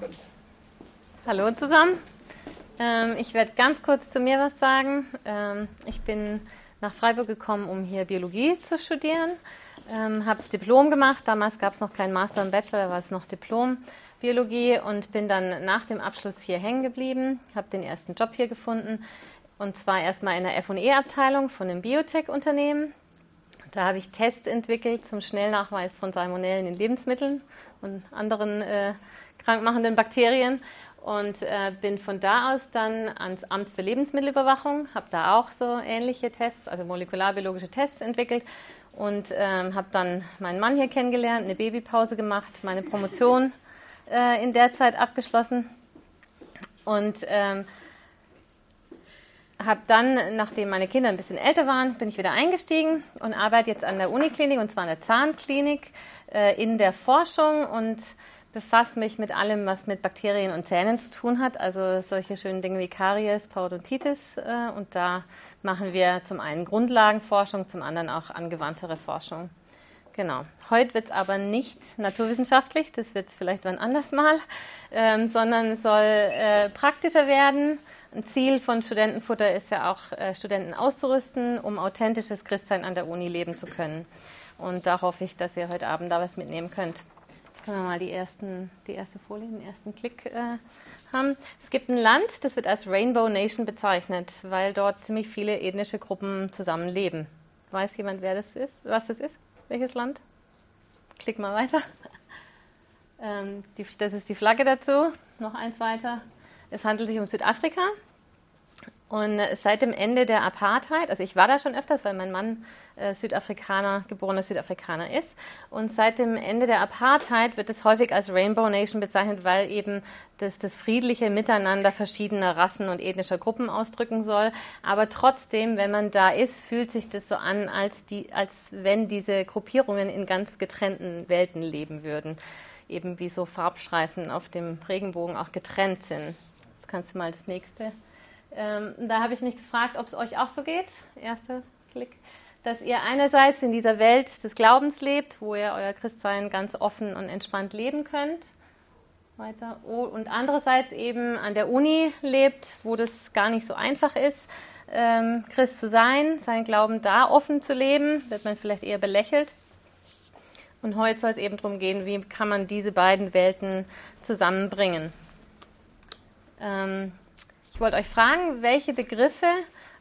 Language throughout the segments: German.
Gut. Hallo zusammen. Ähm, ich werde ganz kurz zu mir was sagen. Ähm, ich bin nach Freiburg gekommen, um hier Biologie zu studieren. Ähm, habe das Diplom gemacht. Damals gab es noch keinen Master und Bachelor, da war es noch Diplom Biologie und bin dann nach dem Abschluss hier hängen geblieben. Habe den ersten Job hier gefunden und zwar erstmal in der F&E-Abteilung von einem Biotech-Unternehmen. Da habe ich Tests entwickelt zum Schnellnachweis von Salmonellen in Lebensmitteln und anderen äh, krankmachenden Bakterien und äh, bin von da aus dann ans Amt für Lebensmittelüberwachung, habe da auch so ähnliche Tests, also molekularbiologische Tests entwickelt und ähm, habe dann meinen Mann hier kennengelernt, eine Babypause gemacht, meine Promotion äh, in der Zeit abgeschlossen und ähm, habe dann, nachdem meine Kinder ein bisschen älter waren, bin ich wieder eingestiegen und arbeite jetzt an der Uniklinik und zwar an der Zahnklinik äh, in der Forschung und befasse mich mit allem, was mit Bakterien und Zähnen zu tun hat, also solche schönen Dinge wie Karies, Parodontitis. Äh, und da machen wir zum einen Grundlagenforschung, zum anderen auch angewandtere Forschung. Genau. Heute wird es aber nicht naturwissenschaftlich, das wird es vielleicht wann anders mal, ähm, sondern soll äh, praktischer werden. Ein Ziel von Studentenfutter ist ja auch, äh, Studenten auszurüsten, um authentisches Christsein an der Uni leben zu können. Und da hoffe ich, dass ihr heute Abend da was mitnehmen könnt. Jetzt können wir mal die, ersten, die erste Folie, den ersten Klick äh, haben. Es gibt ein Land, das wird als Rainbow Nation bezeichnet, weil dort ziemlich viele ethnische Gruppen zusammenleben. Weiß jemand, wer das ist? Was das ist? Welches Land? Klick mal weiter. Ähm, die, das ist die Flagge dazu. Noch eins weiter. Es handelt sich um Südafrika. Und seit dem Ende der Apartheid, also ich war da schon öfters, weil mein Mann äh, Südafrikaner, geborener Südafrikaner ist. Und seit dem Ende der Apartheid wird es häufig als Rainbow Nation bezeichnet, weil eben das, das friedliche Miteinander verschiedener Rassen und ethnischer Gruppen ausdrücken soll. Aber trotzdem, wenn man da ist, fühlt sich das so an, als, die, als wenn diese Gruppierungen in ganz getrennten Welten leben würden. Eben wie so Farbstreifen auf dem Regenbogen auch getrennt sind. Kannst du mal das nächste. Ähm, da habe ich mich gefragt, ob es euch auch so geht. Erster Klick. Dass ihr einerseits in dieser Welt des Glaubens lebt, wo ihr euer Christsein ganz offen und entspannt leben könnt. Weiter. Und andererseits eben an der Uni lebt, wo das gar nicht so einfach ist, ähm, Christ zu sein, seinen Glauben da offen zu leben, wird man vielleicht eher belächelt. Und heute soll es eben darum gehen, wie kann man diese beiden Welten zusammenbringen. Ähm, ich wollte euch fragen, welche Begriffe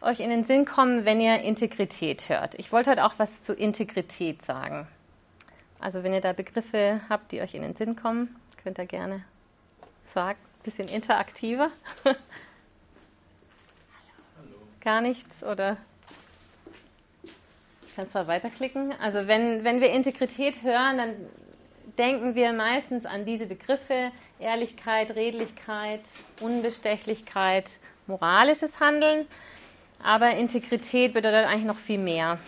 euch in den Sinn kommen, wenn ihr Integrität hört. Ich wollte heute auch was zu Integrität sagen. Also wenn ihr da Begriffe habt, die euch in den Sinn kommen, könnt ihr gerne sagen. Ein bisschen interaktiver. Hallo. Gar nichts oder ich kann zwar weiterklicken. Also wenn, wenn wir Integrität hören, dann denken wir meistens an diese Begriffe Ehrlichkeit, Redlichkeit, Unbestechlichkeit, moralisches Handeln. Aber Integrität bedeutet eigentlich noch viel mehr.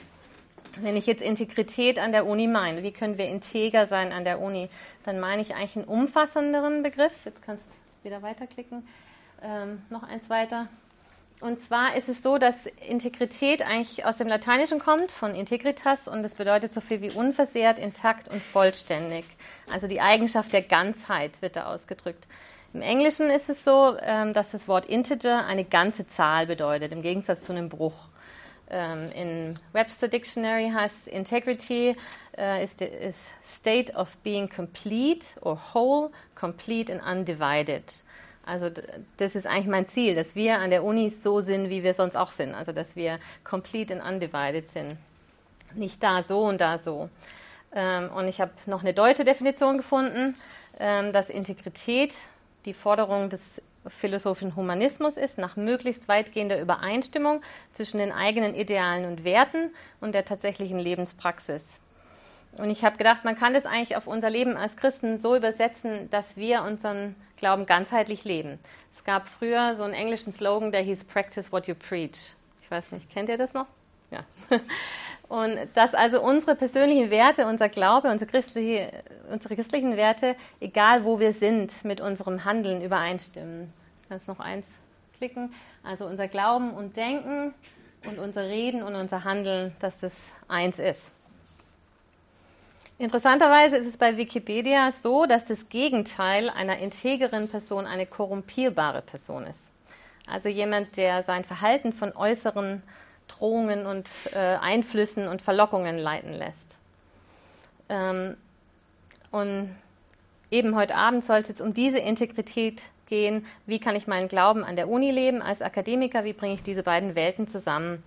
Wenn ich jetzt Integrität an der Uni meine, wie können wir integer sein an der Uni, dann meine ich eigentlich einen umfassenderen Begriff. Jetzt kannst du wieder weiterklicken. Ähm, noch eins weiter. Und zwar ist es so, dass Integrität eigentlich aus dem Lateinischen kommt, von integritas, und das bedeutet so viel wie unversehrt, intakt und vollständig. Also die Eigenschaft der Ganzheit wird da ausgedrückt. Im Englischen ist es so, ähm, dass das Wort Integer eine ganze Zahl bedeutet, im Gegensatz zu einem Bruch. Ähm, in Webster Dictionary heißt Integrity uh, is the is state of being complete or whole, complete and undivided. Also das ist eigentlich mein Ziel, dass wir an der Uni so sind, wie wir sonst auch sind. Also dass wir complete and undivided sind. Nicht da so und da so. Ähm, und ich habe noch eine deutsche Definition gefunden, ähm, dass Integrität die Forderung des philosophischen Humanismus ist, nach möglichst weitgehender Übereinstimmung zwischen den eigenen Idealen und Werten und der tatsächlichen Lebenspraxis. Und ich habe gedacht, man kann das eigentlich auf unser Leben als Christen so übersetzen, dass wir unseren Glauben ganzheitlich leben. Es gab früher so einen englischen Slogan, der hieß Practice what you preach. Ich weiß nicht, kennt ihr das noch? Ja. Und dass also unsere persönlichen Werte, unser Glaube, unsere, christliche, unsere christlichen Werte, egal wo wir sind, mit unserem Handeln übereinstimmen. Kannst noch eins klicken. Also unser Glauben und Denken und unser Reden und unser Handeln, dass das eins ist. Interessanterweise ist es bei Wikipedia so, dass das Gegenteil einer integeren Person eine korrumpierbare Person ist. Also jemand, der sein Verhalten von äußeren Drohungen und äh, Einflüssen und Verlockungen leiten lässt. Ähm, und eben heute Abend soll es jetzt um diese Integrität gehen. Wie kann ich meinen Glauben an der Uni leben als Akademiker? Wie bringe ich diese beiden Welten zusammen?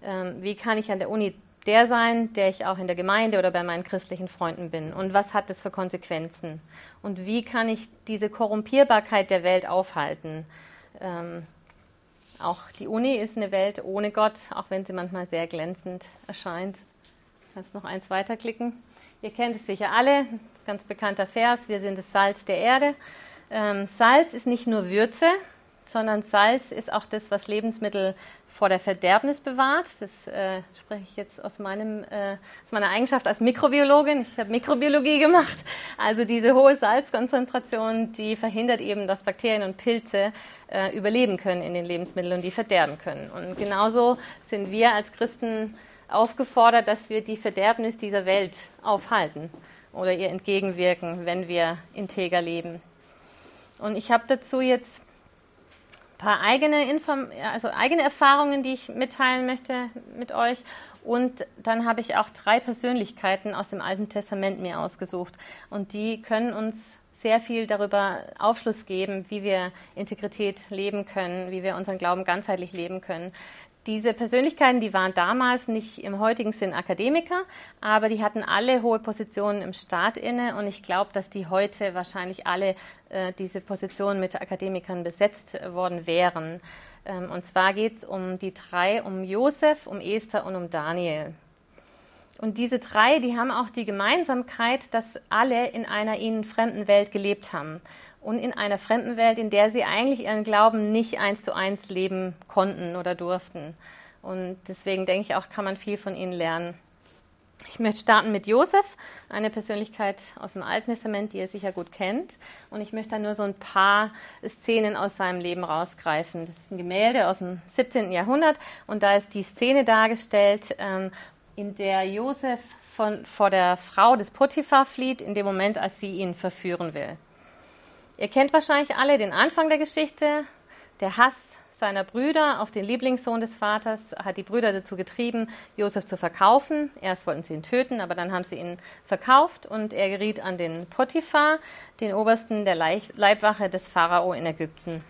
Ähm, wie kann ich an der Uni der sein, der ich auch in der Gemeinde oder bei meinen christlichen Freunden bin? Und was hat das für Konsequenzen? Und wie kann ich diese Korrumpierbarkeit der Welt aufhalten? Ähm, auch die Uni ist eine Welt ohne Gott, auch wenn sie manchmal sehr glänzend erscheint. Kannst noch eins weiterklicken. Ihr kennt es sicher alle, ganz bekannter Vers, wir sind das Salz der Erde. Ähm, Salz ist nicht nur Würze, sondern Salz ist auch das, was Lebensmittel vor der Verderbnis bewahrt. Das äh, spreche ich jetzt aus, meinem, äh, aus meiner Eigenschaft als Mikrobiologin. Ich habe Mikrobiologie gemacht. Also diese hohe Salzkonzentration, die verhindert eben, dass Bakterien und Pilze äh, überleben können in den Lebensmitteln und die verderben können. Und genauso sind wir als Christen aufgefordert, dass wir die Verderbnis dieser Welt aufhalten oder ihr entgegenwirken, wenn wir integer leben. Und ich habe dazu jetzt paar eigene, Inform also eigene Erfahrungen, die ich mitteilen möchte mit euch. Und dann habe ich auch drei Persönlichkeiten aus dem Alten Testament mir ausgesucht. Und die können uns sehr viel darüber Aufschluss geben, wie wir Integrität leben können, wie wir unseren Glauben ganzheitlich leben können. Diese Persönlichkeiten, die waren damals nicht im heutigen Sinn Akademiker, aber die hatten alle hohe Positionen im Staat inne und ich glaube, dass die heute wahrscheinlich alle äh, diese Positionen mit Akademikern besetzt worden wären. Ähm, und zwar geht es um die drei, um Josef, um Esther und um Daniel. Und diese drei, die haben auch die Gemeinsamkeit, dass alle in einer ihnen fremden Welt gelebt haben und in einer fremden Welt, in der sie eigentlich ihren Glauben nicht eins zu eins leben konnten oder durften. Und deswegen denke ich auch, kann man viel von ihnen lernen. Ich möchte starten mit Josef, eine Persönlichkeit aus dem Alten Testament, die ihr sicher gut kennt. Und ich möchte da nur so ein paar Szenen aus seinem Leben rausgreifen. Das ist ein Gemälde aus dem 17. Jahrhundert und da ist die Szene dargestellt, ähm, in der Josef von, vor der Frau des Potiphar flieht, in dem Moment, als sie ihn verführen will. Ihr kennt wahrscheinlich alle den Anfang der Geschichte. Der Hass seiner Brüder auf den Lieblingssohn des Vaters hat die Brüder dazu getrieben, Josef zu verkaufen. Erst wollten sie ihn töten, aber dann haben sie ihn verkauft und er geriet an den Potiphar, den Obersten der Leibwache des Pharao in Ägypten.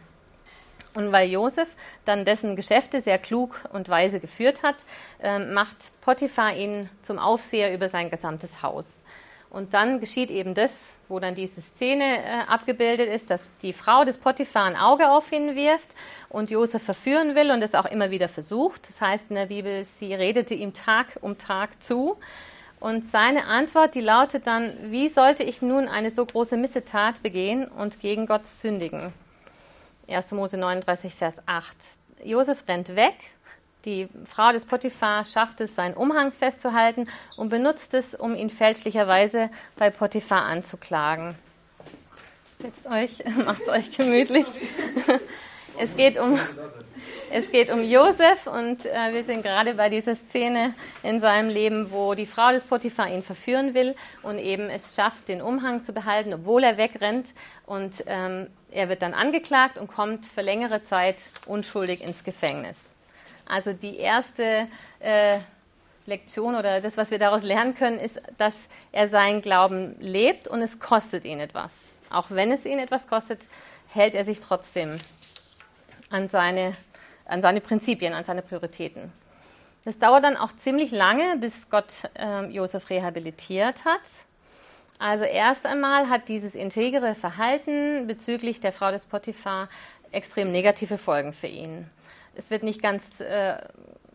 Und weil Josef dann dessen Geschäfte sehr klug und weise geführt hat, ähm, macht Potiphar ihn zum Aufseher über sein gesamtes Haus. Und dann geschieht eben das, wo dann diese Szene äh, abgebildet ist, dass die Frau des Potiphar ein Auge auf ihn wirft und Josef verführen will und es auch immer wieder versucht. Das heißt in der Bibel, sie redete ihm Tag um Tag zu. Und seine Antwort, die lautet dann, wie sollte ich nun eine so große Missetat begehen und gegen Gott sündigen? 1. Mose 39, Vers 8. Josef rennt weg die Frau des Potiphar schafft es, seinen Umhang festzuhalten und benutzt es, um ihn fälschlicherweise bei Potiphar anzuklagen. Setzt euch, macht euch gemütlich. Es geht um, es geht um Josef und äh, wir sind gerade bei dieser Szene in seinem Leben, wo die Frau des Potiphar ihn verführen will und eben es schafft, den Umhang zu behalten, obwohl er wegrennt. Und ähm, er wird dann angeklagt und kommt für längere Zeit unschuldig ins Gefängnis. Also die erste äh, Lektion oder das, was wir daraus lernen können, ist, dass er seinen Glauben lebt und es kostet ihn etwas. Auch wenn es ihn etwas kostet, hält er sich trotzdem an seine, an seine Prinzipien, an seine Prioritäten. Das dauert dann auch ziemlich lange, bis Gott äh, Josef rehabilitiert hat. Also erst einmal hat dieses integere Verhalten bezüglich der Frau des Potiphar extrem negative Folgen für ihn es wird nicht ganz äh,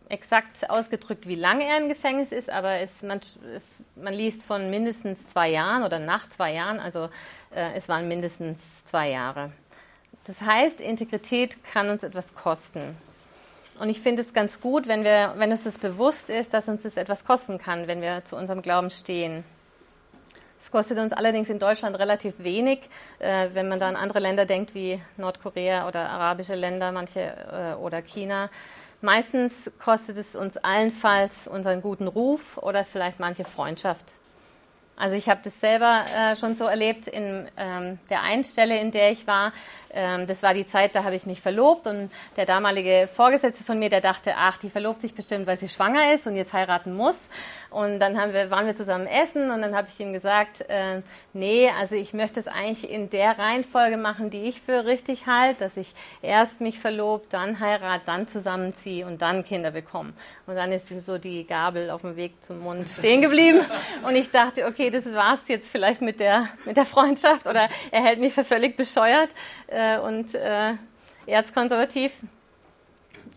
exakt ausgedrückt, wie lange er im Gefängnis ist, aber es, man, es, man, liest von mindestens zwei Jahren oder nach zwei Jahren, also äh, es waren mindestens zwei Jahre. Das heißt, Integrität kann uns etwas kosten. Und ich finde es ganz gut, wenn, wir, wenn uns das bewusst ist, dass uns das etwas kosten kann, wenn wir zu unserem Glauben stehen. Es kostet uns allerdings in Deutschland relativ wenig, äh, wenn man da an andere Länder denkt wie Nordkorea oder arabische Länder, manche äh, oder China. Meistens kostet es uns allenfalls unseren guten Ruf oder vielleicht manche Freundschaft. Also ich habe das selber äh, schon so erlebt in ähm, der einen Stelle, in der ich war. Ähm, das war die Zeit, da habe ich mich verlobt und der damalige Vorgesetzte von mir, der dachte, ach, die verlobt sich bestimmt, weil sie schwanger ist und jetzt heiraten muss. Und dann haben wir, waren wir zusammen essen und dann habe ich ihm gesagt, äh, nee, also ich möchte es eigentlich in der Reihenfolge machen, die ich für richtig halte, dass ich erst mich verlobt, dann heirat, dann zusammenziehe und dann Kinder bekomme. Und dann ist ihm so die Gabel auf dem Weg zum Mund stehen geblieben und ich dachte, okay, das war's jetzt vielleicht mit der, mit der Freundschaft oder er hält mich für völlig bescheuert äh, und äh, erzkonservativ.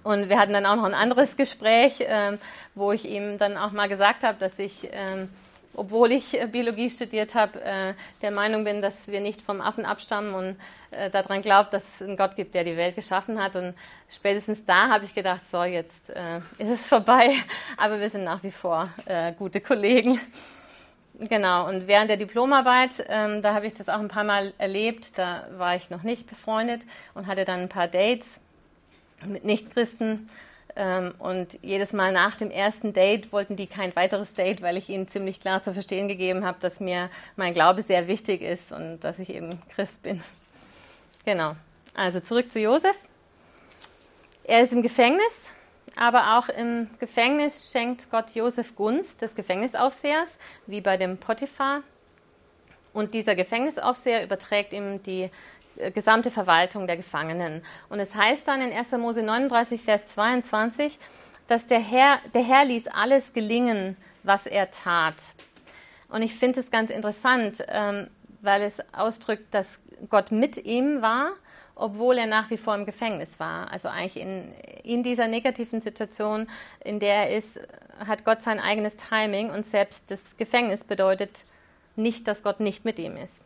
Und wir hatten dann auch noch ein anderes Gespräch, ähm, wo ich ihm dann auch mal gesagt habe, dass ich, ähm, obwohl ich äh, Biologie studiert habe, äh, der Meinung bin, dass wir nicht vom Affen abstammen und äh, daran glaubt, dass es einen Gott gibt, der die Welt geschaffen hat. Und spätestens da habe ich gedacht, so, jetzt ist es vorbei, aber wir sind nach wie vor gute Kollegen. Genau, und während der Diplomarbeit, ähm, da habe ich das auch ein paar Mal erlebt, da war ich noch nicht befreundet und hatte dann ein paar Dates mit Nichtchristen. Ähm, und jedes Mal nach dem ersten Date wollten die kein weiteres Date, weil ich ihnen ziemlich klar zu verstehen gegeben habe, dass mir mein Glaube sehr wichtig ist und dass ich eben Christ bin. Genau. Also zurück zu Josef. Er ist im Gefängnis, aber auch im Gefängnis schenkt Gott Josef Gunst des Gefängnisaufsehers, wie bei dem Potiphar. Und dieser Gefängnisaufseher überträgt ihm die gesamte Verwaltung der Gefangenen. Und es heißt dann in 1. Mose 39, Vers 22, dass der Herr, der Herr ließ alles gelingen, was er tat. Und ich finde es ganz interessant, ähm, weil es ausdrückt, dass Gott mit ihm war, obwohl er nach wie vor im Gefängnis war. Also eigentlich in, in dieser negativen Situation, in der er ist, hat Gott sein eigenes Timing und selbst das Gefängnis bedeutet nicht, dass Gott nicht mit ihm ist.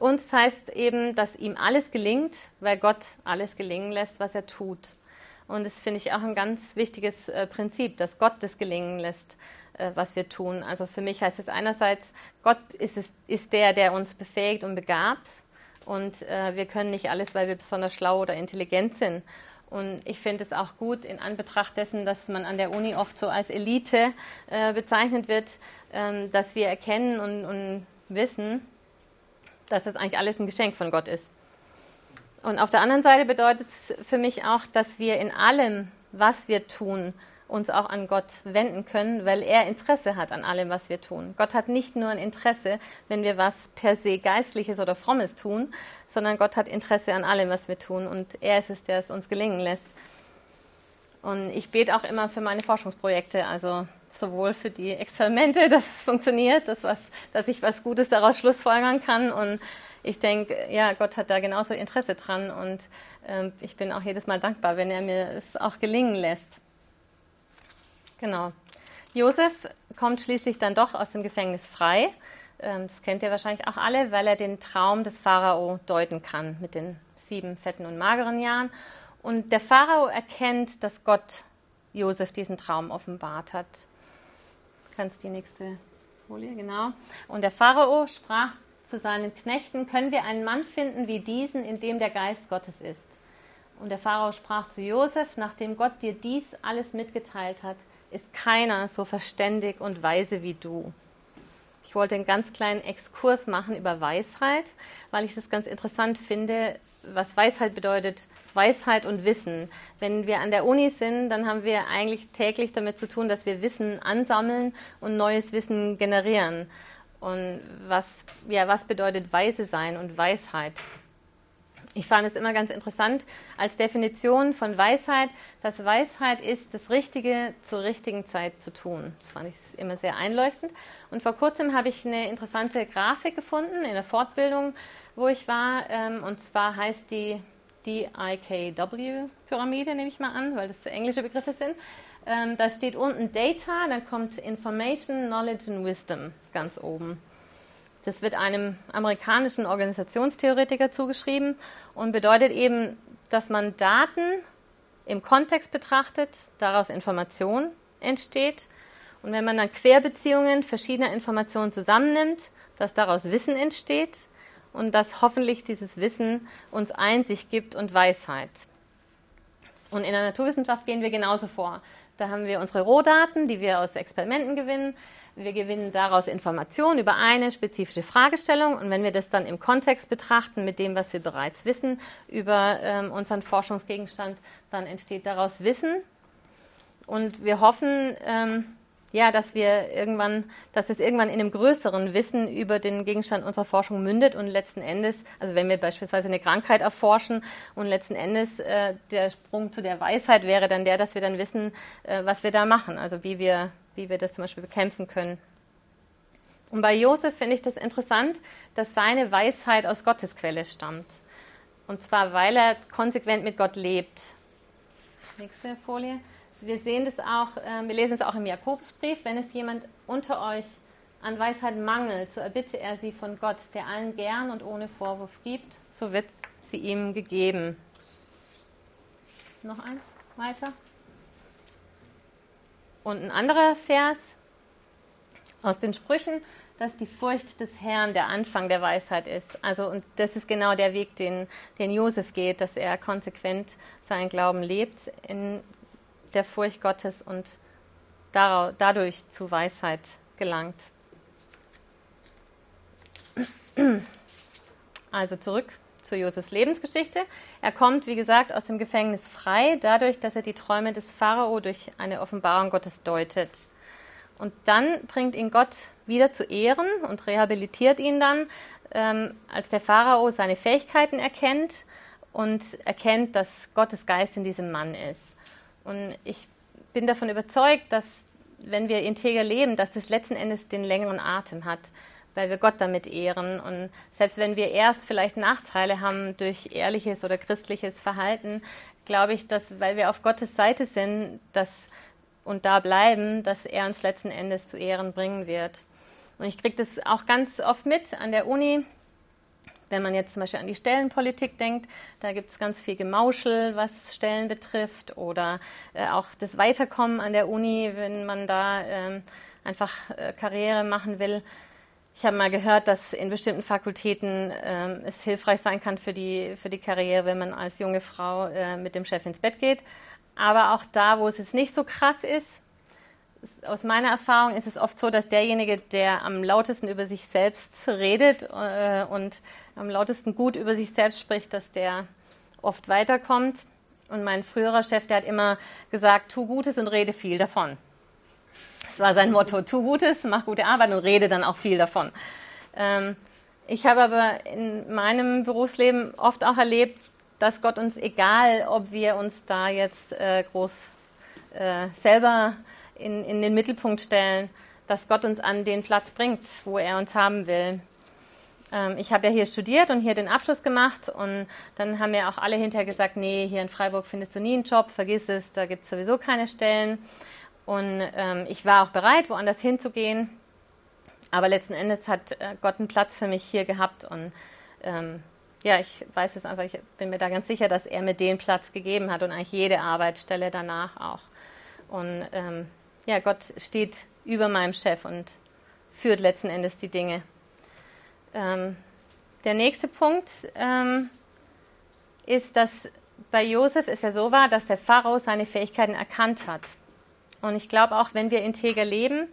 Und es heißt eben, dass ihm alles gelingt, weil Gott alles gelingen lässt, was er tut. Und das finde ich auch ein ganz wichtiges äh, Prinzip, dass Gott das gelingen lässt, äh, was wir tun. Also für mich heißt es einerseits, Gott ist, es, ist der, der uns befähigt und begabt. Und äh, wir können nicht alles, weil wir besonders schlau oder intelligent sind. Und ich finde es auch gut in Anbetracht dessen, dass man an der Uni oft so als Elite äh, bezeichnet wird, ähm, dass wir erkennen und, und wissen, dass das eigentlich alles ein Geschenk von Gott ist. Und auf der anderen Seite bedeutet es für mich auch, dass wir in allem, was wir tun, uns auch an Gott wenden können, weil er Interesse hat an allem, was wir tun. Gott hat nicht nur ein Interesse, wenn wir was per se Geistliches oder Frommes tun, sondern Gott hat Interesse an allem, was wir tun. Und er ist es, der es uns gelingen lässt. Und ich bete auch immer für meine Forschungsprojekte, also sowohl für die Experimente, dass es funktioniert, dass, was, dass ich was Gutes daraus schlussfolgern kann. Und ich denke, ja, Gott hat da genauso Interesse dran und ähm, ich bin auch jedes Mal dankbar, wenn er mir es auch gelingen lässt. Genau. Josef kommt schließlich dann doch aus dem Gefängnis frei. Ähm, das kennt ihr wahrscheinlich auch alle, weil er den Traum des Pharao deuten kann mit den sieben fetten und mageren Jahren. Und der Pharao erkennt, dass Gott Josef diesen Traum offenbart hat kannst die nächste Folie, genau. Und der Pharao sprach zu seinen Knechten, können wir einen Mann finden wie diesen, in dem der Geist Gottes ist? Und der Pharao sprach zu Josef, nachdem Gott dir dies alles mitgeteilt hat, ist keiner so verständig und weise wie du. Ich wollte einen ganz kleinen Exkurs machen über Weisheit, weil ich es ganz interessant finde, was Weisheit bedeutet, Weisheit und Wissen. Wenn wir an der Uni sind, dann haben wir eigentlich täglich damit zu tun, dass wir Wissen ansammeln und neues Wissen generieren. Und was, ja, was bedeutet weise sein und Weisheit? Ich fand es immer ganz interessant als Definition von Weisheit, dass Weisheit ist, das Richtige zur richtigen Zeit zu tun. Das fand ich immer sehr einleuchtend. Und vor kurzem habe ich eine interessante Grafik gefunden in der Fortbildung, wo ich war. Ähm, und zwar heißt die DIKW-Pyramide, nehme ich mal an, weil das englische Begriffe sind. Ähm, da steht unten Data, dann kommt Information, Knowledge and Wisdom ganz oben. Das wird einem amerikanischen Organisationstheoretiker zugeschrieben und bedeutet eben, dass man Daten im Kontext betrachtet, daraus Information entsteht. Und wenn man dann Querbeziehungen verschiedener Informationen zusammennimmt, dass daraus Wissen entsteht und dass hoffentlich dieses Wissen uns Einsicht gibt und Weisheit. Und in der Naturwissenschaft gehen wir genauso vor Da haben wir unsere Rohdaten, die wir aus Experimenten gewinnen. Wir gewinnen daraus Informationen über eine spezifische Fragestellung und wenn wir das dann im Kontext betrachten mit dem, was wir bereits wissen über ähm, unseren Forschungsgegenstand, dann entsteht daraus Wissen. Und wir hoffen, ähm, ja, dass wir irgendwann, dass es irgendwann in einem größeren Wissen über den Gegenstand unserer Forschung mündet und letzten Endes, also wenn wir beispielsweise eine Krankheit erforschen und letzten Endes äh, der Sprung zu der Weisheit wäre dann der, dass wir dann wissen, äh, was wir da machen, also wie wir, wie wir das zum Beispiel bekämpfen können. Und bei Josef finde ich das interessant, dass seine Weisheit aus Gottes Quelle stammt. Und zwar, weil er konsequent mit Gott lebt. Nächste Folie. Wir sehen das auch, äh, wir lesen es auch im Jakobusbrief, wenn es jemand unter euch an Weisheit mangelt, so erbitte er sie von Gott, der allen gern und ohne Vorwurf gibt, so wird sie ihm gegeben. Noch eins weiter. Und ein anderer Vers aus den Sprüchen, dass die Furcht des Herrn der Anfang der Weisheit ist. Also, und das ist genau der Weg, den, den Josef geht, dass er konsequent seinen Glauben lebt in der Furcht Gottes und dadurch zu Weisheit gelangt. Also zurück zu Josefs Lebensgeschichte. Er kommt, wie gesagt, aus dem Gefängnis frei, dadurch, dass er die Träume des Pharao durch eine Offenbarung Gottes deutet. Und dann bringt ihn Gott wieder zu Ehren und rehabilitiert ihn dann, ähm, als der Pharao seine Fähigkeiten erkennt und erkennt, dass Gottes Geist in diesem Mann ist. Und ich bin davon überzeugt, dass wenn wir integer leben, dass das letzten Endes den längeren Atem hat, weil wir Gott damit ehren. Und selbst wenn wir erst vielleicht Nachteile haben durch ehrliches oder christliches Verhalten, glaube ich, dass, weil wir auf Gottes Seite sind, dass und da bleiben, dass er uns letzten Endes zu Ehren bringen wird. Und ich kriege das auch ganz oft mit an der Uni, wenn man jetzt zum Beispiel an die Stellenpolitik denkt, da gibt es ganz viel Gemauschel, was Stellen betrifft oder äh, auch das Weiterkommen an der Uni, wenn man da ähm, einfach äh, Karriere machen will. Ich habe mal gehört, dass in bestimmten Fakultäten äh, es hilfreich sein kann für die, für die Karriere, wenn man als junge Frau äh, mit dem Chef ins Bett geht. Aber auch da, wo es jetzt nicht so krass ist, aus meiner Erfahrung ist es oft so, dass derjenige, der am lautesten über sich selbst redet äh, und am lautesten gut über sich selbst spricht, dass der oft weiterkommt. Und mein früherer Chef, der hat immer gesagt, tu Gutes und rede viel davon. Das war sein Motto, tu Gutes, mach gute Arbeit und rede dann auch viel davon. Ähm, ich habe aber in meinem Berufsleben oft auch erlebt, dass Gott uns, egal ob wir uns da jetzt äh, groß äh, selber in, in den Mittelpunkt stellen, dass Gott uns an den Platz bringt, wo er uns haben will. Ähm, ich habe ja hier studiert und hier den Abschluss gemacht und dann haben mir auch alle hinterher gesagt, nee, hier in Freiburg findest du nie einen Job, vergiss es, da gibt es sowieso keine Stellen. Und ähm, ich war auch bereit, woanders hinzugehen. Aber letzten Endes hat äh, Gott einen Platz für mich hier gehabt und ähm, ja, ich weiß es einfach, ich bin mir da ganz sicher, dass er mir den Platz gegeben hat und eigentlich jede Arbeitsstelle danach auch. Und ähm, ja, Gott steht über meinem Chef und führt letzten Endes die Dinge. Ähm, der nächste Punkt ähm, ist, dass bei Josef es ja so war, dass der Pharao seine Fähigkeiten erkannt hat. Und ich glaube auch, wenn wir integer leben,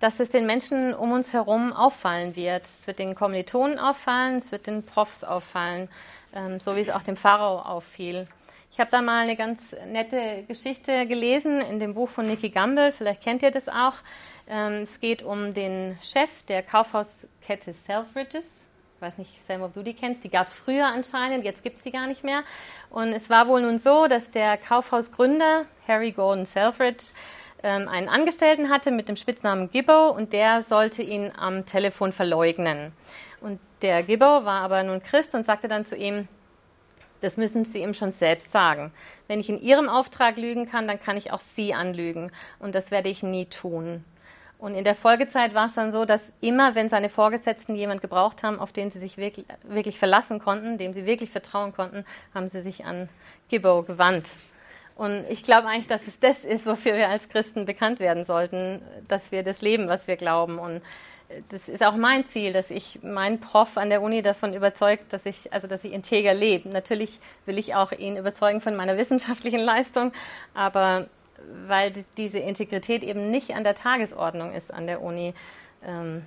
dass es den Menschen um uns herum auffallen wird. Es wird den Kommilitonen auffallen, es wird den Profs auffallen, ähm, so wie es auch dem Pharao auffiel. Ich habe da mal eine ganz nette Geschichte gelesen in dem Buch von Nicky Gamble, vielleicht kennt ihr das auch. Ähm, es geht um den Chef der Kaufhauskette Selfridges. Ich weiß nicht, Sam, ob du die kennst. Die gab es früher anscheinend, jetzt gibt es sie gar nicht mehr. Und es war wohl nun so, dass der Kaufhausgründer Harry Gordon Selfridge einen Angestellten hatte mit dem Spitznamen Gibbo und der sollte ihn am Telefon verleugnen. Und der Gibbo war aber nun Christ und sagte dann zu ihm, das müssen Sie ihm schon selbst sagen. Wenn ich in Ihrem Auftrag lügen kann, dann kann ich auch Sie anlügen. Und das werde ich nie tun. Und in der Folgezeit war es dann so, dass immer, wenn seine Vorgesetzten jemand gebraucht haben, auf den sie sich wirklich, wirklich verlassen konnten, dem sie wirklich vertrauen konnten, haben sie sich an Gibbo gewandt. Und ich glaube eigentlich, dass es das ist, wofür wir als Christen bekannt werden sollten, dass wir das leben, was wir glauben. Und das ist auch mein Ziel, dass ich meinen Prof an der Uni davon überzeugt, dass ich, also dass ich integer lebe. Natürlich will ich auch ihn überzeugen von meiner wissenschaftlichen Leistung, aber weil die, diese Integrität eben nicht an der Tagesordnung ist an der Uni, ähm,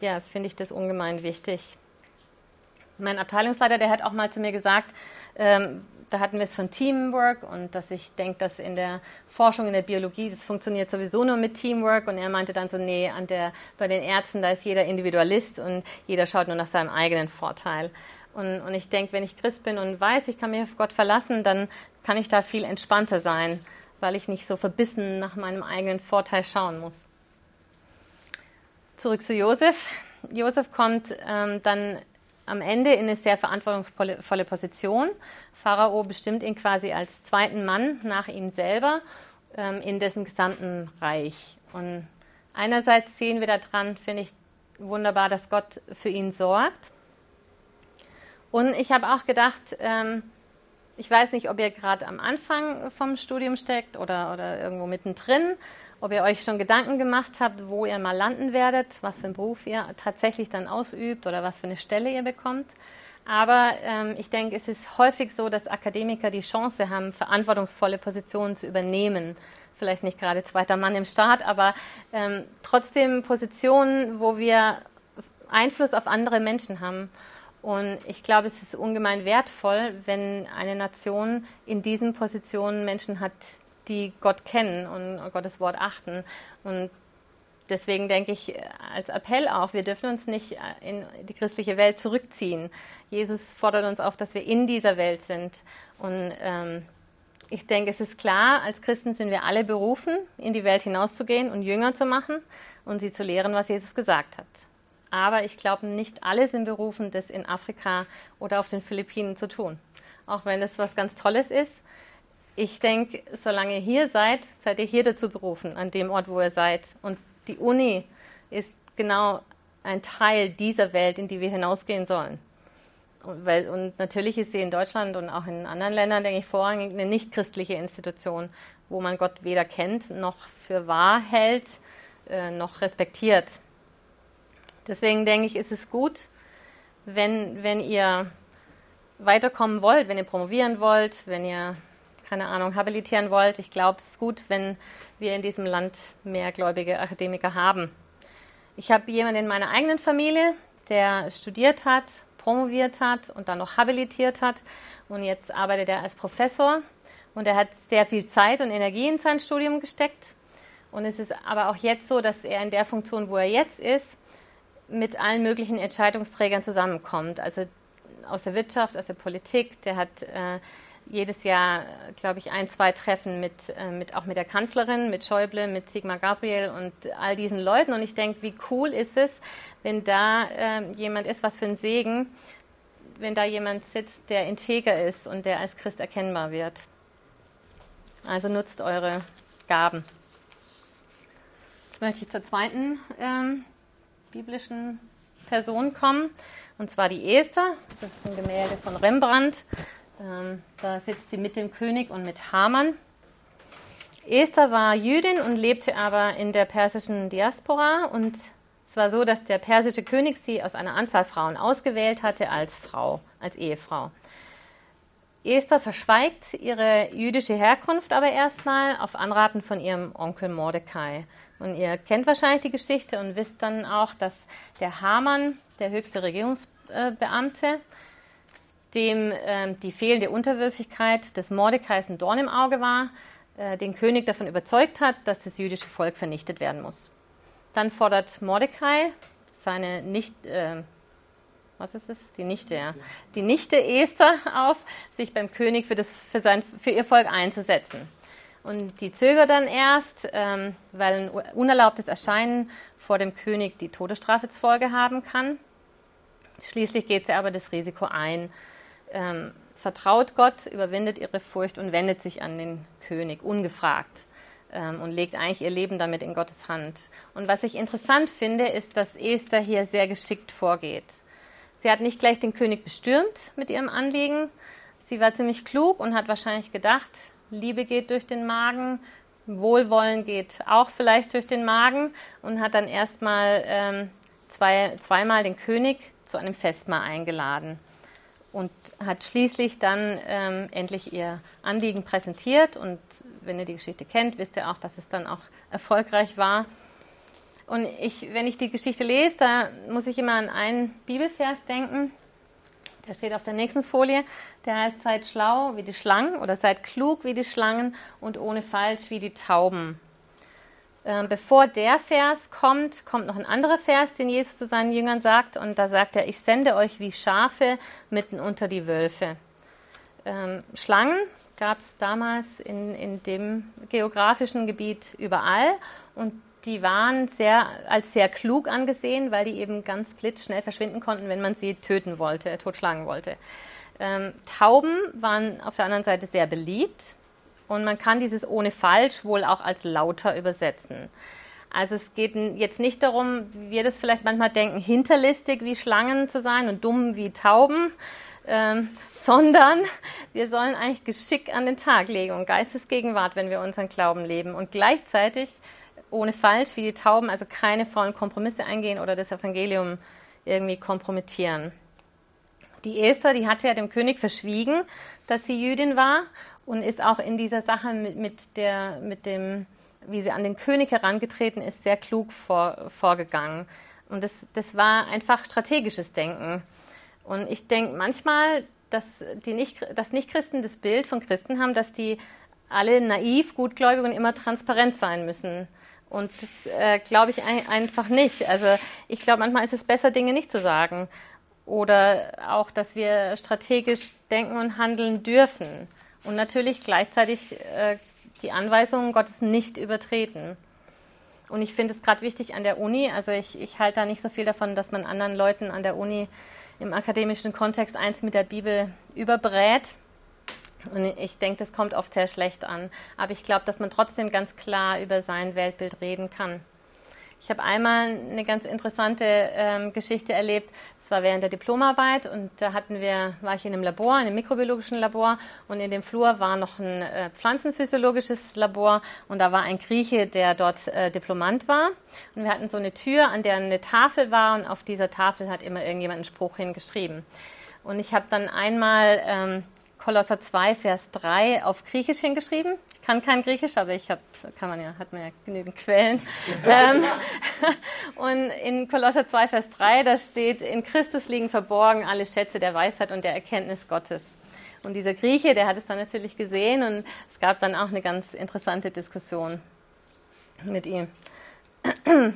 ja, finde ich das ungemein wichtig. Mein Abteilungsleiter, der hat auch mal zu mir gesagt, ähm, da hatten wir es von Teamwork und dass ich denke, dass in der Forschung in der Biologie, das funktioniert sowieso nur mit Teamwork und er meinte dann so, nee, an der, bei den Ärzten, da ist jeder Individualist und jeder schaut nur nach seinem eigenen Vorteil. Und, und ich denke, wenn ich Christ bin und weiß, ich kann mich auf Gott verlassen, dann kann ich da viel entspannter sein, weil ich nicht so verbissen nach meinem eigenen Vorteil schauen muss. Zurück zu Josef. Josef kommt ähm, dann am Ende in eine sehr verantwortungsvolle Position. Pharao bestimmt ihn quasi als zweiten Mann nach ihm selber ähm, in dessen gesamten Reich. Und einerseits sehen wir daran, finde ich wunderbar, dass Gott für ihn sorgt. Und ich habe auch gedacht, ähm, ich weiß nicht, ob ihr gerade am Anfang vom Studium steckt oder, oder irgendwo mittendrin, ob ihr euch schon Gedanken gemacht habt, wo ihr mal landen werdet, was für einen Beruf ihr tatsächlich dann ausübt oder was für eine Stelle ihr bekommt. Aber ähm, ich denke, es ist häufig so, dass Akademiker die Chance haben, verantwortungsvolle Positionen zu übernehmen. Vielleicht nicht gerade zweiter Mann im Staat, aber ähm, trotzdem Positionen, wo wir Einfluss auf andere Menschen haben. Und ich glaube, es ist ungemein wertvoll, wenn eine Nation in diesen Positionen Menschen hat, die Gott kennen und Gottes Wort achten. Und deswegen denke ich als Appell auch, wir dürfen uns nicht in die christliche Welt zurückziehen. Jesus fordert uns auf, dass wir in dieser Welt sind. Und ähm, ich denke, es ist klar, als Christen sind wir alle berufen, in die Welt hinauszugehen und Jünger zu machen und sie zu lehren, was Jesus gesagt hat. Aber ich glaube, nicht alle sind berufen, das in Afrika oder auf den Philippinen zu tun. Auch wenn das was ganz Tolles ist. Ich denke, solange ihr hier seid, seid ihr hier dazu berufen, an dem Ort, wo ihr seid. Und die Uni ist genau ein Teil dieser Welt, in die wir hinausgehen sollen. Und, weil, und natürlich ist sie in Deutschland und auch in anderen Ländern, denke ich, vorrangig eine nichtchristliche Institution, wo man Gott weder kennt noch für wahr hält, äh, noch respektiert. Deswegen denke ich, ist es gut, wenn, wenn ihr weiterkommen wollt, wenn ihr promovieren wollt, wenn ihr, keine Ahnung, habilitieren wollt. Ich glaube, es ist gut, wenn wir in diesem Land mehr gläubige Akademiker haben. Ich habe jemanden in meiner eigenen Familie, der studiert hat, promoviert hat und dann noch habilitiert hat und jetzt arbeitet er als Professor und er hat sehr viel Zeit und Energie in sein Studium gesteckt. Und es ist aber auch jetzt so, dass er in der Funktion, wo er jetzt ist, mit allen möglichen Entscheidungsträgern zusammenkommt. Also aus der Wirtschaft, aus der Politik. Der hat äh, jedes Jahr, glaube ich, ein, zwei Treffen mit, äh, mit, auch mit der Kanzlerin, mit Schäuble, mit Sigmar Gabriel und all diesen Leuten. Und ich denke, wie cool ist es, wenn da äh, jemand ist, was für ein Segen, wenn da jemand sitzt, der integer ist und der als Christ erkennbar wird. Also nutzt eure Gaben. Jetzt möchte ich zur zweiten ähm, biblischen Person kommen, und zwar die Esther. Das ist ein Gemälde von Rembrandt. Ähm, da sitzt sie mit dem König und mit Haman. Esther war Jüdin und lebte aber in der persischen Diaspora und es war so, dass der persische König sie aus einer Anzahl Frauen ausgewählt hatte als Frau, als Ehefrau. Esther verschweigt ihre jüdische Herkunft aber erstmal auf Anraten von ihrem Onkel Mordecai. Und ihr kennt wahrscheinlich die Geschichte und wisst dann auch, dass der Hamann, der höchste Regierungsbeamte, dem äh, die fehlende Unterwürfigkeit des Mordecais ein Dorn im Auge war, äh, den König davon überzeugt hat, dass das jüdische Volk vernichtet werden muss. Dann fordert Mordecai seine nicht, äh, was ist es? Die Nichte, ja. Die Nichte Esther auf, sich beim König für, das, für, sein, für ihr Volk einzusetzen. Und die zögert dann erst, ähm, weil ein unerlaubtes Erscheinen vor dem König die Todesstrafe zur Folge haben kann. Schließlich geht sie aber das Risiko ein, ähm, vertraut Gott, überwindet ihre Furcht und wendet sich an den König ungefragt ähm, und legt eigentlich ihr Leben damit in Gottes Hand. Und was ich interessant finde, ist, dass Esther hier sehr geschickt vorgeht. Sie hat nicht gleich den König bestürmt mit ihrem Anliegen. Sie war ziemlich klug und hat wahrscheinlich gedacht, Liebe geht durch den Magen, Wohlwollen geht auch vielleicht durch den Magen und hat dann erstmal ähm, zwei, zweimal den König zu einem Festmahl eingeladen und hat schließlich dann ähm, endlich ihr Anliegen präsentiert und wenn ihr die Geschichte kennt, wisst ihr auch, dass es dann auch erfolgreich war. Und ich, wenn ich die Geschichte lese, da muss ich immer an einen Bibelvers denken. Der steht auf der nächsten Folie. Der heißt, seid schlau wie die Schlangen oder seid klug wie die Schlangen und ohne falsch wie die Tauben. Ähm, bevor der Vers kommt, kommt noch ein anderer Vers, den Jesus zu seinen Jüngern sagt. Und da sagt er, ich sende euch wie Schafe mitten unter die Wölfe. Ähm, Schlangen gab es damals in, in dem geografischen Gebiet überall. Und die waren sehr, als sehr klug angesehen, weil die eben ganz blitzschnell verschwinden konnten, wenn man sie töten wollte, totschlagen wollte. Ähm, Tauben waren auf der anderen Seite sehr beliebt und man kann dieses ohne falsch wohl auch als lauter übersetzen. Also es geht jetzt nicht darum, wie wir das vielleicht manchmal denken, hinterlistig wie Schlangen zu sein und dumm wie Tauben, ähm, sondern wir sollen eigentlich Geschick an den Tag legen und Geistesgegenwart, wenn wir unseren Glauben leben und gleichzeitig ohne falsch wie die Tauben, also keine vollen Kompromisse eingehen oder das Evangelium irgendwie kompromittieren. Die Esther, die hatte ja dem König verschwiegen, dass sie Jüdin war und ist auch in dieser Sache mit, mit, der, mit dem, wie sie an den König herangetreten ist, sehr klug vor, vorgegangen. Und das, das war einfach strategisches Denken. Und ich denke manchmal, dass die nicht, dass Nichtchristen das Bild von Christen haben, dass die alle naiv, gutgläubig und immer transparent sein müssen. Und das äh, glaube ich ein, einfach nicht. Also ich glaube, manchmal ist es besser, Dinge nicht zu sagen. Oder auch, dass wir strategisch denken und handeln dürfen und natürlich gleichzeitig äh, die Anweisungen Gottes nicht übertreten. Und ich finde es gerade wichtig an der Uni, also ich, ich halte da nicht so viel davon, dass man anderen Leuten an der Uni im akademischen Kontext eins mit der Bibel überbrät. Und ich denke, das kommt oft sehr schlecht an. Aber ich glaube, dass man trotzdem ganz klar über sein Weltbild reden kann. Ich habe einmal eine ganz interessante ähm, Geschichte erlebt. Das war während der Diplomarbeit und da hatten wir, war ich in einem Labor, in einem mikrobiologischen Labor und in dem Flur war noch ein äh, pflanzenphysiologisches Labor und da war ein Grieche, der dort äh, Diplomant war. Und wir hatten so eine Tür, an der eine Tafel war und auf dieser Tafel hat immer irgendjemand einen Spruch hingeschrieben. Und ich habe dann einmal ähm, Kolosser 2, Vers 3 auf Griechisch hingeschrieben. Ich kann kein Griechisch, aber ich habe, kann man ja, hat man ja genügend Quellen. ähm, und in Kolosser 2, Vers 3, da steht, in Christus liegen verborgen alle Schätze der Weisheit und der Erkenntnis Gottes. Und dieser Grieche, der hat es dann natürlich gesehen und es gab dann auch eine ganz interessante Diskussion mit ihm.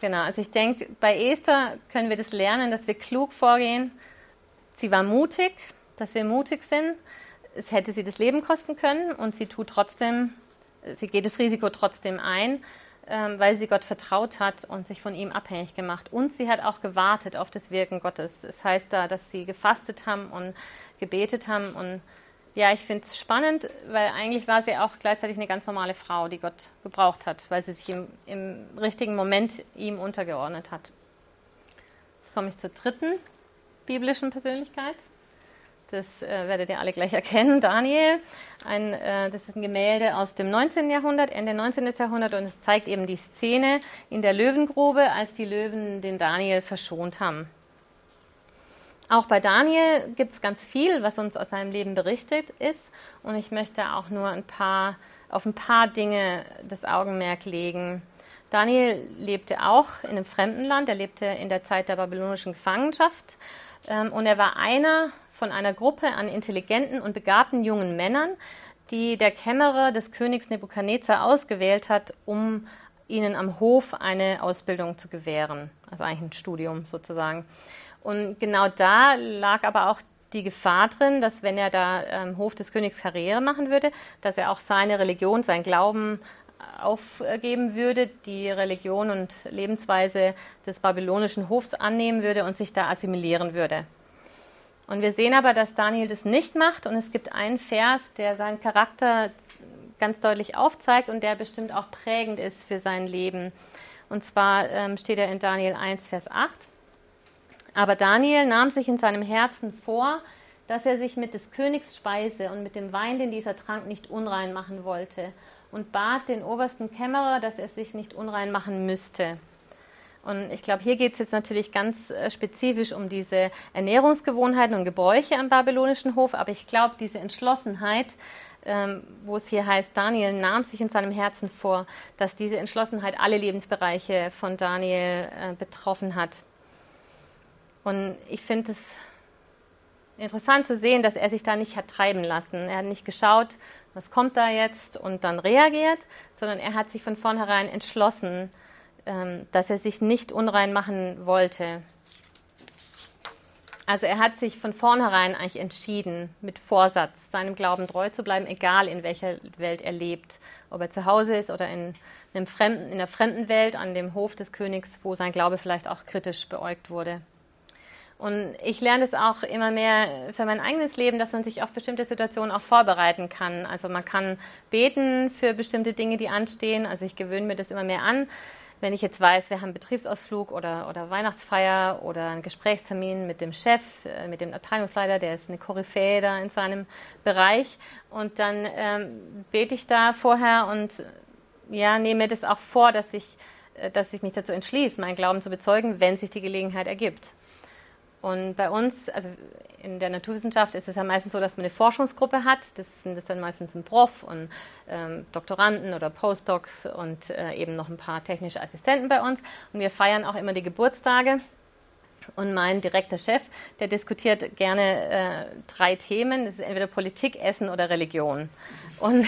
genau, also ich denke, bei Esther können wir das lernen, dass wir klug vorgehen. Sie war mutig, dass wir mutig sind. Es hätte sie das Leben kosten können und sie tut trotzdem, sie geht das Risiko trotzdem ein, ähm, weil sie Gott vertraut hat und sich von ihm abhängig gemacht. Und sie hat auch gewartet auf das Wirken Gottes. Es das heißt da, dass sie gefastet haben und gebetet haben. Und ja, ich finde es spannend, weil eigentlich war sie auch gleichzeitig eine ganz normale Frau, die Gott gebraucht hat, weil sie sich im, im richtigen Moment ihm untergeordnet hat. Jetzt komme ich zur dritten biblischen Persönlichkeit. Das äh, werdet ihr alle gleich erkennen. Daniel, ein, äh, das ist ein Gemälde aus dem 19. Jahrhundert, Ende 19. Jahrhundert, und es zeigt eben die Szene in der Löwengrube, als die Löwen den Daniel verschont haben. Auch bei Daniel gibt es ganz viel, was uns aus seinem Leben berichtet ist, und ich möchte auch nur ein paar, auf ein paar Dinge das Augenmerk legen. Daniel lebte auch in einem fremden Land, er lebte in der Zeit der babylonischen Gefangenschaft und er war einer von einer Gruppe an intelligenten und begabten jungen Männern, die der Kämmerer des Königs Nebukadnezar ausgewählt hat, um ihnen am Hof eine Ausbildung zu gewähren, also eigentlich ein Studium sozusagen. Und genau da lag aber auch die Gefahr drin, dass wenn er da am Hof des Königs Karriere machen würde, dass er auch seine Religion, sein Glauben aufgeben würde, die Religion und Lebensweise des babylonischen Hofs annehmen würde und sich da assimilieren würde. Und wir sehen aber, dass Daniel das nicht macht und es gibt einen Vers, der seinen Charakter ganz deutlich aufzeigt und der bestimmt auch prägend ist für sein Leben. Und zwar ähm, steht er in Daniel 1, Vers 8. Aber Daniel nahm sich in seinem Herzen vor, dass er sich mit des Königs Speise und mit dem Wein, den dieser trank, nicht unrein machen wollte und bat den obersten Kämmerer, dass er sich nicht unrein machen müsste. Und ich glaube, hier geht es jetzt natürlich ganz äh, spezifisch um diese Ernährungsgewohnheiten und Gebräuche am babylonischen Hof, aber ich glaube, diese Entschlossenheit, ähm, wo es hier heißt, Daniel nahm sich in seinem Herzen vor, dass diese Entschlossenheit alle Lebensbereiche von Daniel äh, betroffen hat. Und ich finde es interessant zu sehen, dass er sich da nicht hat treiben lassen. Er hat nicht geschaut, was kommt da jetzt und dann reagiert, sondern er hat sich von vornherein entschlossen, ähm, dass er sich nicht unrein machen wollte. Also er hat sich von vornherein eigentlich entschieden, mit Vorsatz seinem Glauben treu zu bleiben, egal in welcher Welt er lebt. Ob er zu Hause ist oder in, einem fremden, in einer fremden Welt an dem Hof des Königs, wo sein Glaube vielleicht auch kritisch beäugt wurde. Und ich lerne es auch immer mehr für mein eigenes Leben, dass man sich auf bestimmte Situationen auch vorbereiten kann. Also man kann beten für bestimmte Dinge, die anstehen. Also ich gewöhne mir das immer mehr an wenn ich jetzt weiß, wir haben Betriebsausflug oder, oder Weihnachtsfeier oder einen Gesprächstermin mit dem Chef, äh, mit dem Abteilungsleiter, der ist eine Koryphäe da in seinem Bereich und dann ähm, bete ich da vorher und ja, nehme mir das auch vor, dass ich, äh, dass ich mich dazu entschließe, meinen Glauben zu bezeugen, wenn sich die Gelegenheit ergibt. Und bei uns, also in der Naturwissenschaft ist es ja meistens so, dass man eine Forschungsgruppe hat. Das sind das dann meistens ein Prof und ähm, Doktoranden oder Postdocs und äh, eben noch ein paar technische Assistenten bei uns. Und wir feiern auch immer die Geburtstage. Und mein direkter Chef, der diskutiert gerne äh, drei Themen. Das ist entweder Politik, Essen oder Religion. Und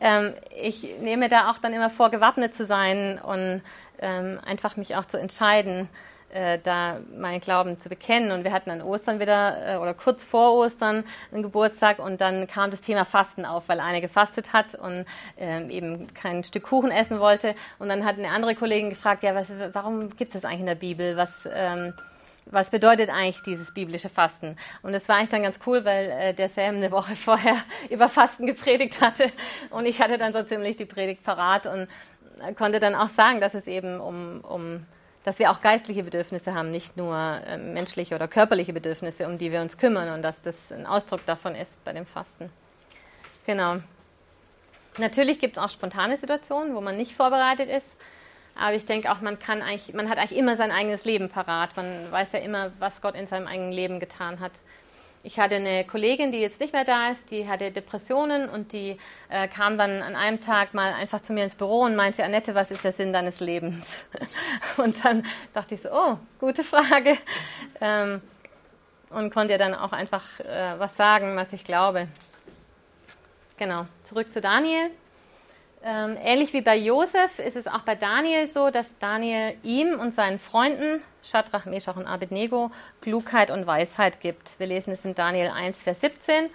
ähm, ich nehme da auch dann immer vor, gewappnet zu sein und ähm, einfach mich auch zu entscheiden, äh, da meinen Glauben zu bekennen. Und wir hatten an Ostern wieder äh, oder kurz vor Ostern einen Geburtstag und dann kam das Thema Fasten auf, weil eine gefastet hat und ähm, eben kein Stück Kuchen essen wollte. Und dann hat eine andere Kollegin gefragt, ja, was, warum gibt es das eigentlich in der Bibel? Was ähm, was bedeutet eigentlich dieses biblische Fasten? Und das war eigentlich dann ganz cool, weil äh, der Sam eine Woche vorher über Fasten gepredigt hatte und ich hatte dann so ziemlich die Predigt parat und konnte dann auch sagen, dass es eben um, um dass wir auch geistliche Bedürfnisse haben, nicht nur äh, menschliche oder körperliche Bedürfnisse, um die wir uns kümmern und dass das ein Ausdruck davon ist bei dem Fasten. Genau. Natürlich gibt es auch spontane Situationen, wo man nicht vorbereitet ist. Aber ich denke auch, man kann eigentlich, man hat eigentlich immer sein eigenes Leben parat. Man weiß ja immer, was Gott in seinem eigenen Leben getan hat. Ich hatte eine Kollegin, die jetzt nicht mehr da ist, die hatte Depressionen und die äh, kam dann an einem Tag mal einfach zu mir ins Büro und meinte, Annette, was ist der Sinn deines Lebens? und dann dachte ich so, oh, gute Frage. Ähm, und konnte ihr dann auch einfach äh, was sagen, was ich glaube. Genau, zurück zu Daniel. Ähm, ähnlich wie bei Josef ist es auch bei Daniel so, dass Daniel ihm und seinen Freunden, Shadrach, Meshach und Abednego, Klugheit und Weisheit gibt. Wir lesen es in Daniel 1, Vers 17.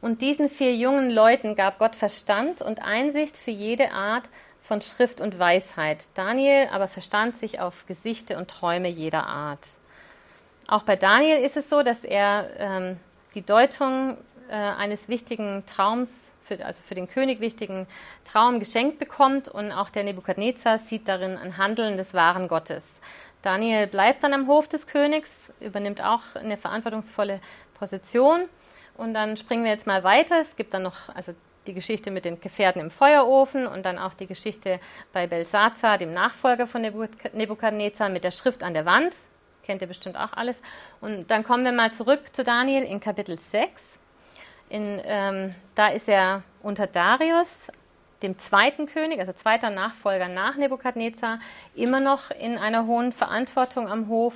Und diesen vier jungen Leuten gab Gott Verstand und Einsicht für jede Art von Schrift und Weisheit. Daniel aber verstand sich auf Gesichte und Träume jeder Art. Auch bei Daniel ist es so, dass er ähm, die Deutung äh, eines wichtigen Traums für, also für den König wichtigen Traum geschenkt bekommt und auch der Nebukadnezar sieht darin ein Handeln des wahren Gottes. Daniel bleibt dann am Hof des Königs, übernimmt auch eine verantwortungsvolle Position und dann springen wir jetzt mal weiter. Es gibt dann noch also die Geschichte mit den Gefährten im Feuerofen und dann auch die Geschichte bei Belsazar, dem Nachfolger von Nebukadnezar, mit der Schrift an der Wand. Kennt ihr bestimmt auch alles. Und dann kommen wir mal zurück zu Daniel in Kapitel 6. In, ähm, da ist er unter Darius, dem zweiten König, also zweiter Nachfolger nach Nebukadnezar, immer noch in einer hohen Verantwortung am Hof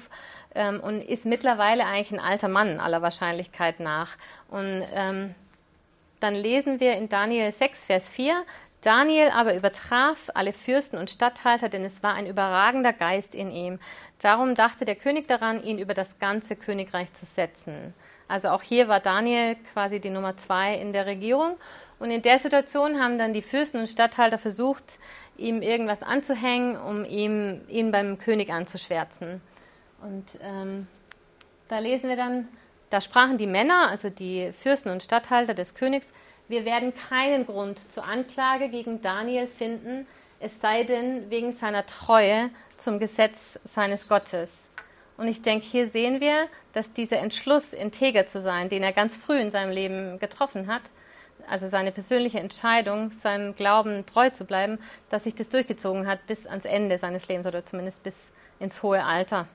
ähm, und ist mittlerweile eigentlich ein alter Mann aller Wahrscheinlichkeit nach. Und ähm, dann lesen wir in Daniel 6, Vers 4, Daniel aber übertraf alle Fürsten und Statthalter, denn es war ein überragender Geist in ihm. Darum dachte der König daran, ihn über das ganze Königreich zu setzen. Also auch hier war Daniel quasi die Nummer zwei in der Regierung. Und in der Situation haben dann die Fürsten und Statthalter versucht, ihm irgendwas anzuhängen, um ihm, ihn beim König anzuschwärzen. Und ähm, da lesen wir dann, da sprachen die Männer, also die Fürsten und Statthalter des Königs, wir werden keinen Grund zur Anklage gegen Daniel finden, es sei denn wegen seiner Treue zum Gesetz seines Gottes. Und ich denke, hier sehen wir, dass dieser Entschluss, integer zu sein, den er ganz früh in seinem Leben getroffen hat, also seine persönliche Entscheidung, seinem Glauben treu zu bleiben, dass sich das durchgezogen hat bis ans Ende seines Lebens oder zumindest bis ins hohe Alter.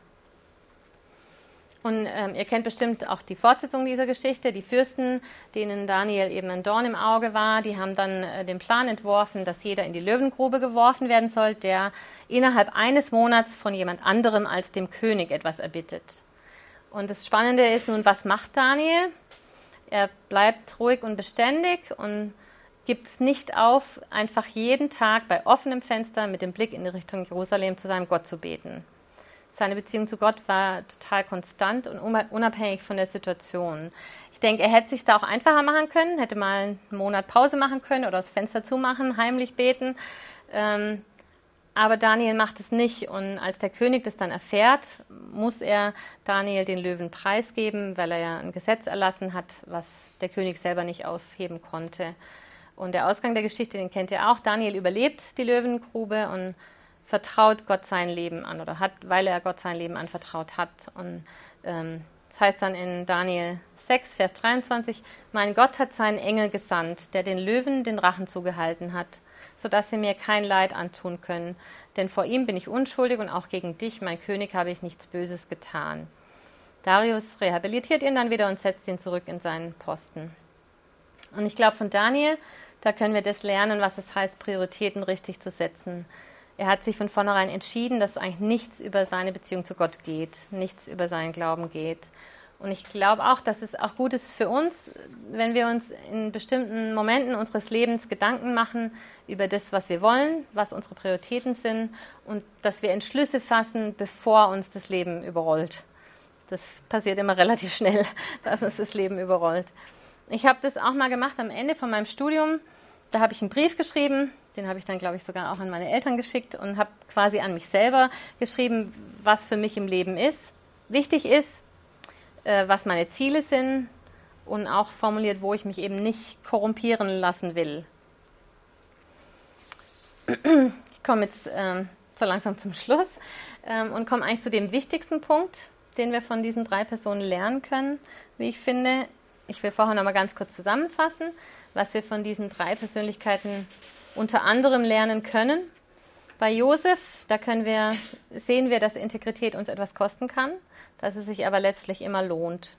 Und ähm, ihr kennt bestimmt auch die Fortsetzung dieser Geschichte. Die Fürsten, denen Daniel eben ein Dorn im Auge war, die haben dann äh, den Plan entworfen, dass jeder in die Löwengrube geworfen werden soll, der innerhalb eines Monats von jemand anderem als dem König etwas erbittet. Und das Spannende ist nun, was macht Daniel? Er bleibt ruhig und beständig und gibt es nicht auf, einfach jeden Tag bei offenem Fenster mit dem Blick in die Richtung Jerusalem zu seinem Gott zu beten. Seine Beziehung zu Gott war total konstant und unabhängig von der Situation. Ich denke, er hätte sich da auch einfacher machen können, hätte mal einen Monat Pause machen können oder das Fenster zumachen, heimlich beten. Ähm, aber Daniel macht es nicht und als der König das dann erfährt, muss er Daniel den Löwen preisgeben, weil er ja ein Gesetz erlassen hat, was der König selber nicht aufheben konnte. Und der Ausgang der Geschichte, den kennt ihr auch. Daniel überlebt die Löwengrube und vertraut Gott sein Leben an oder hat, weil er Gott sein Leben anvertraut hat. Und ähm, das heißt dann in Daniel 6, Vers 23, mein Gott hat seinen Engel gesandt, der den Löwen den Rachen zugehalten hat, sodass sie mir kein Leid antun können. Denn vor ihm bin ich unschuldig und auch gegen dich, mein König, habe ich nichts Böses getan. Darius rehabilitiert ihn dann wieder und setzt ihn zurück in seinen Posten. Und ich glaube, von Daniel, da können wir das lernen, was es heißt, Prioritäten richtig zu setzen. Er hat sich von vornherein entschieden, dass eigentlich nichts über seine Beziehung zu Gott geht, nichts über seinen Glauben geht. Und ich glaube auch, dass es auch gut ist für uns, wenn wir uns in bestimmten Momenten unseres Lebens Gedanken machen über das, was wir wollen, was unsere Prioritäten sind und dass wir Entschlüsse fassen, bevor uns das Leben überrollt. Das passiert immer relativ schnell, dass uns das Leben überrollt. Ich habe das auch mal gemacht am Ende von meinem Studium. Da habe ich einen Brief geschrieben den habe ich dann, glaube ich, sogar auch an meine Eltern geschickt und habe quasi an mich selber geschrieben, was für mich im Leben ist, wichtig ist, äh, was meine Ziele sind und auch formuliert, wo ich mich eben nicht korrumpieren lassen will. Ich komme jetzt ähm, so langsam zum Schluss ähm, und komme eigentlich zu dem wichtigsten Punkt, den wir von diesen drei Personen lernen können, wie ich finde. Ich will vorher noch mal ganz kurz zusammenfassen, was wir von diesen drei Persönlichkeiten unter anderem lernen können. Bei Josef, da können wir, sehen wir, dass Integrität uns etwas kosten kann, dass es sich aber letztlich immer lohnt.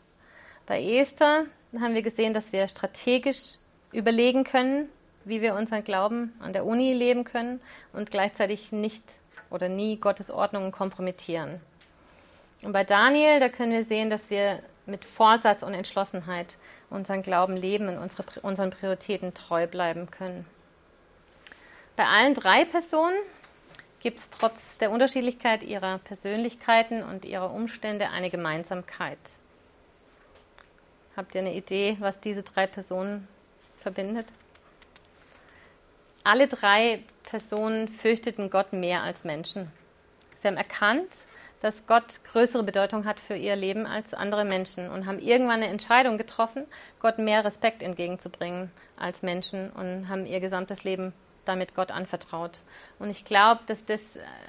Bei Esther haben wir gesehen, dass wir strategisch überlegen können, wie wir unseren Glauben an der Uni leben können und gleichzeitig nicht oder nie Gottes Ordnungen kompromittieren. Und bei Daniel, da können wir sehen, dass wir mit Vorsatz und Entschlossenheit unseren Glauben leben und unsere, unseren Prioritäten treu bleiben können. Bei allen drei Personen gibt es trotz der Unterschiedlichkeit ihrer Persönlichkeiten und ihrer Umstände eine Gemeinsamkeit. Habt ihr eine Idee, was diese drei Personen verbindet? Alle drei Personen fürchteten Gott mehr als Menschen. Sie haben erkannt, dass Gott größere Bedeutung hat für ihr Leben als andere Menschen und haben irgendwann eine Entscheidung getroffen, Gott mehr Respekt entgegenzubringen als Menschen und haben ihr gesamtes Leben damit Gott anvertraut. Und ich glaube, dass das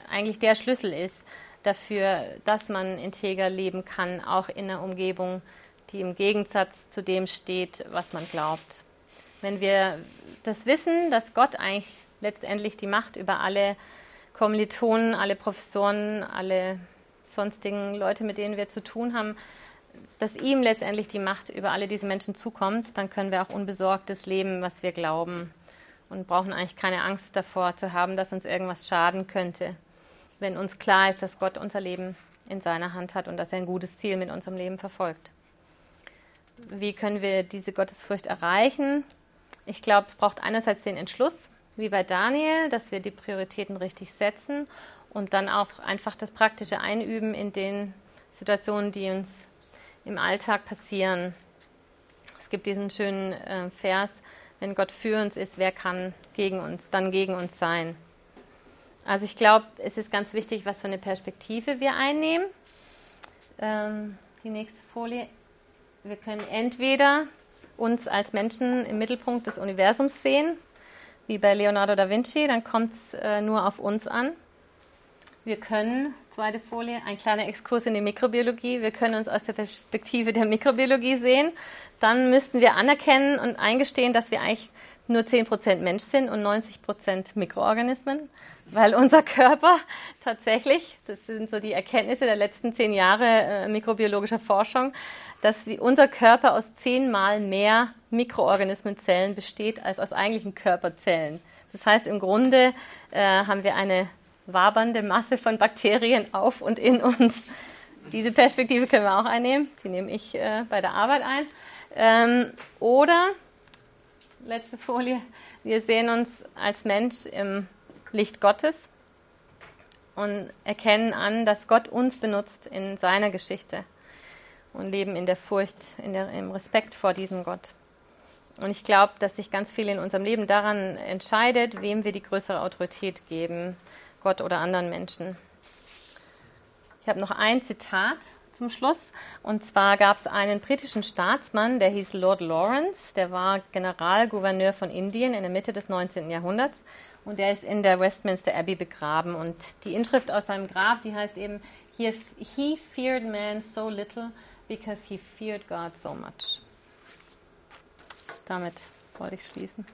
eigentlich der Schlüssel ist dafür, dass man integer leben kann, auch in einer Umgebung, die im Gegensatz zu dem steht, was man glaubt. Wenn wir das wissen, dass Gott eigentlich letztendlich die Macht über alle Kommilitonen, alle Professoren, alle sonstigen Leute, mit denen wir zu tun haben, dass ihm letztendlich die Macht über alle diese Menschen zukommt, dann können wir auch unbesorgtes leben, was wir glauben und brauchen eigentlich keine Angst davor zu haben, dass uns irgendwas schaden könnte, wenn uns klar ist, dass Gott unser Leben in seiner Hand hat und dass er ein gutes Ziel mit unserem Leben verfolgt. Wie können wir diese Gottesfurcht erreichen? Ich glaube, es braucht einerseits den Entschluss, wie bei Daniel, dass wir die Prioritäten richtig setzen und dann auch einfach das praktische Einüben in den Situationen, die uns im Alltag passieren. Es gibt diesen schönen äh, Vers, wenn Gott für uns ist, wer kann gegen uns, dann gegen uns sein? Also ich glaube, es ist ganz wichtig, was für eine Perspektive wir einnehmen. Ähm, die nächste Folie. Wir können entweder uns als Menschen im Mittelpunkt des Universums sehen, wie bei Leonardo da Vinci, dann kommt es äh, nur auf uns an. Wir können, zweite Folie, ein kleiner Exkurs in die Mikrobiologie, wir können uns aus der Perspektive der Mikrobiologie sehen dann müssten wir anerkennen und eingestehen, dass wir eigentlich nur 10% Mensch sind und 90% Mikroorganismen, weil unser Körper tatsächlich, das sind so die Erkenntnisse der letzten zehn Jahre äh, mikrobiologischer Forschung, dass unser Körper aus zehnmal mehr Mikroorganismenzellen besteht als aus eigentlichen Körperzellen. Das heißt, im Grunde äh, haben wir eine wabernde Masse von Bakterien auf und in uns. Diese Perspektive können wir auch einnehmen. Die nehme ich äh, bei der Arbeit ein. Ähm, oder, letzte Folie, wir sehen uns als Mensch im Licht Gottes und erkennen an, dass Gott uns benutzt in seiner Geschichte und leben in der Furcht, in der, im Respekt vor diesem Gott. Und ich glaube, dass sich ganz viel in unserem Leben daran entscheidet, wem wir die größere Autorität geben, Gott oder anderen Menschen. Ich habe noch ein Zitat zum Schluss. Und zwar gab es einen britischen Staatsmann, der hieß Lord Lawrence, der war Generalgouverneur von Indien in der Mitte des 19. Jahrhunderts und der ist in der Westminster Abbey begraben. Und die Inschrift aus seinem Grab, die heißt eben, He feared man so little because he feared God so much. Damit wollte ich schließen.